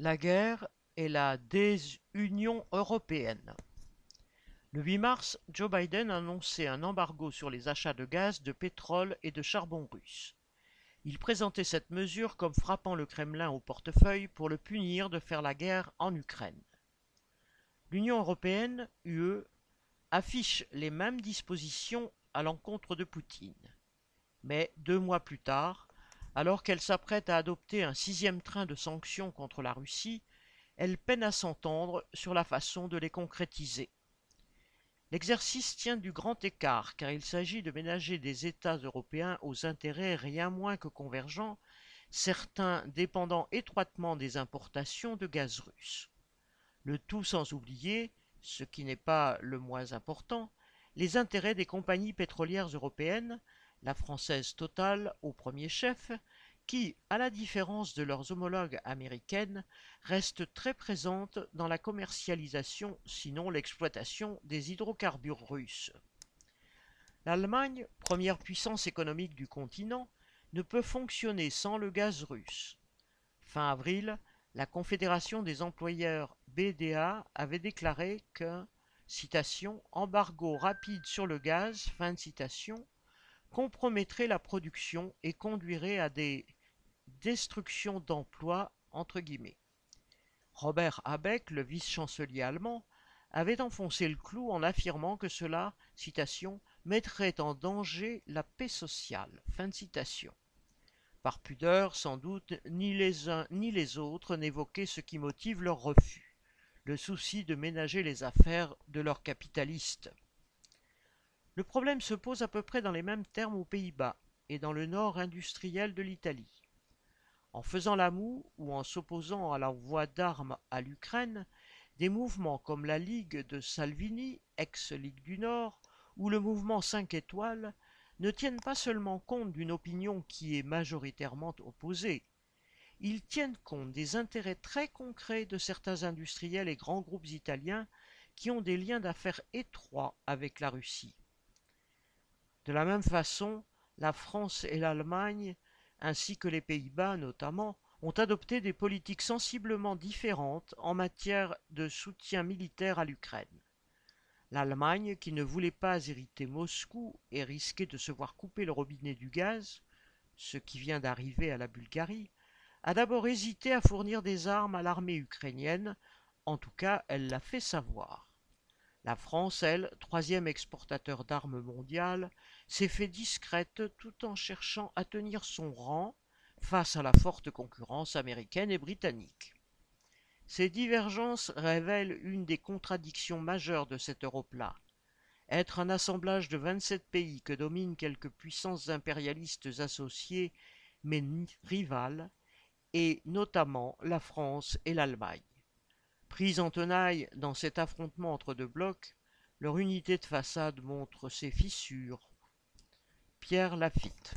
La guerre et la désunion européenne. Le 8 mars, Joe Biden a annoncé un embargo sur les achats de gaz, de pétrole et de charbon russe. Il présentait cette mesure comme frappant le Kremlin au portefeuille pour le punir de faire la guerre en Ukraine. L'Union européenne, UE, affiche les mêmes dispositions à l'encontre de Poutine. Mais deux mois plus tard, alors qu'elle s'apprête à adopter un sixième train de sanctions contre la Russie, elle peine à s'entendre sur la façon de les concrétiser. L'exercice tient du grand écart car il s'agit de ménager des États européens aux intérêts rien moins que convergents, certains dépendant étroitement des importations de gaz russe. Le tout sans oublier, ce qui n'est pas le moins important, les intérêts des compagnies pétrolières européennes, la française Total au premier chef, qui, à la différence de leurs homologues américaines, restent très présentes dans la commercialisation, sinon l'exploitation des hydrocarbures russes. L'Allemagne, première puissance économique du continent, ne peut fonctionner sans le gaz russe. Fin avril, la Confédération des employeurs BDA avait déclaré citation embargo rapide sur le gaz fin de citation compromettrait la production et conduirait à des destructions d'emplois entre guillemets. Robert Habeck, le vice-chancelier allemand, avait enfoncé le clou en affirmant que cela, citation, mettrait en danger la paix sociale. Par pudeur, sans doute, ni les uns ni les autres n'évoquaient ce qui motive leur refus, le souci de ménager les affaires de leurs capitalistes. Le problème se pose à peu près dans les mêmes termes aux Pays-Bas et dans le nord industriel de l'Italie. En faisant la moue ou en s'opposant à l'envoi d'armes à l'Ukraine, des mouvements comme la Ligue de Salvini, ex-Ligue du Nord, ou le mouvement 5 étoiles ne tiennent pas seulement compte d'une opinion qui est majoritairement opposée, ils tiennent compte des intérêts très concrets de certains industriels et grands groupes italiens qui ont des liens d'affaires étroits avec la Russie. De la même façon, la France et l'Allemagne, ainsi que les Pays-Bas notamment, ont adopté des politiques sensiblement différentes en matière de soutien militaire à l'Ukraine. L'Allemagne, qui ne voulait pas hériter Moscou et risquer de se voir couper le robinet du gaz, ce qui vient d'arriver à la Bulgarie, a d'abord hésité à fournir des armes à l'armée ukrainienne, en tout cas elle l'a fait savoir. La France, elle, troisième exportateur d'armes mondiales, s'est fait discrète tout en cherchant à tenir son rang face à la forte concurrence américaine et britannique. Ces divergences révèlent une des contradictions majeures de cette Europe-là. Être un assemblage de 27 pays que dominent quelques puissances impérialistes associées mais rivales, et notamment la France et l'Allemagne. Pris en tenaille dans cet affrontement entre deux blocs, leur unité de façade montre ses fissures. Pierre Lafitte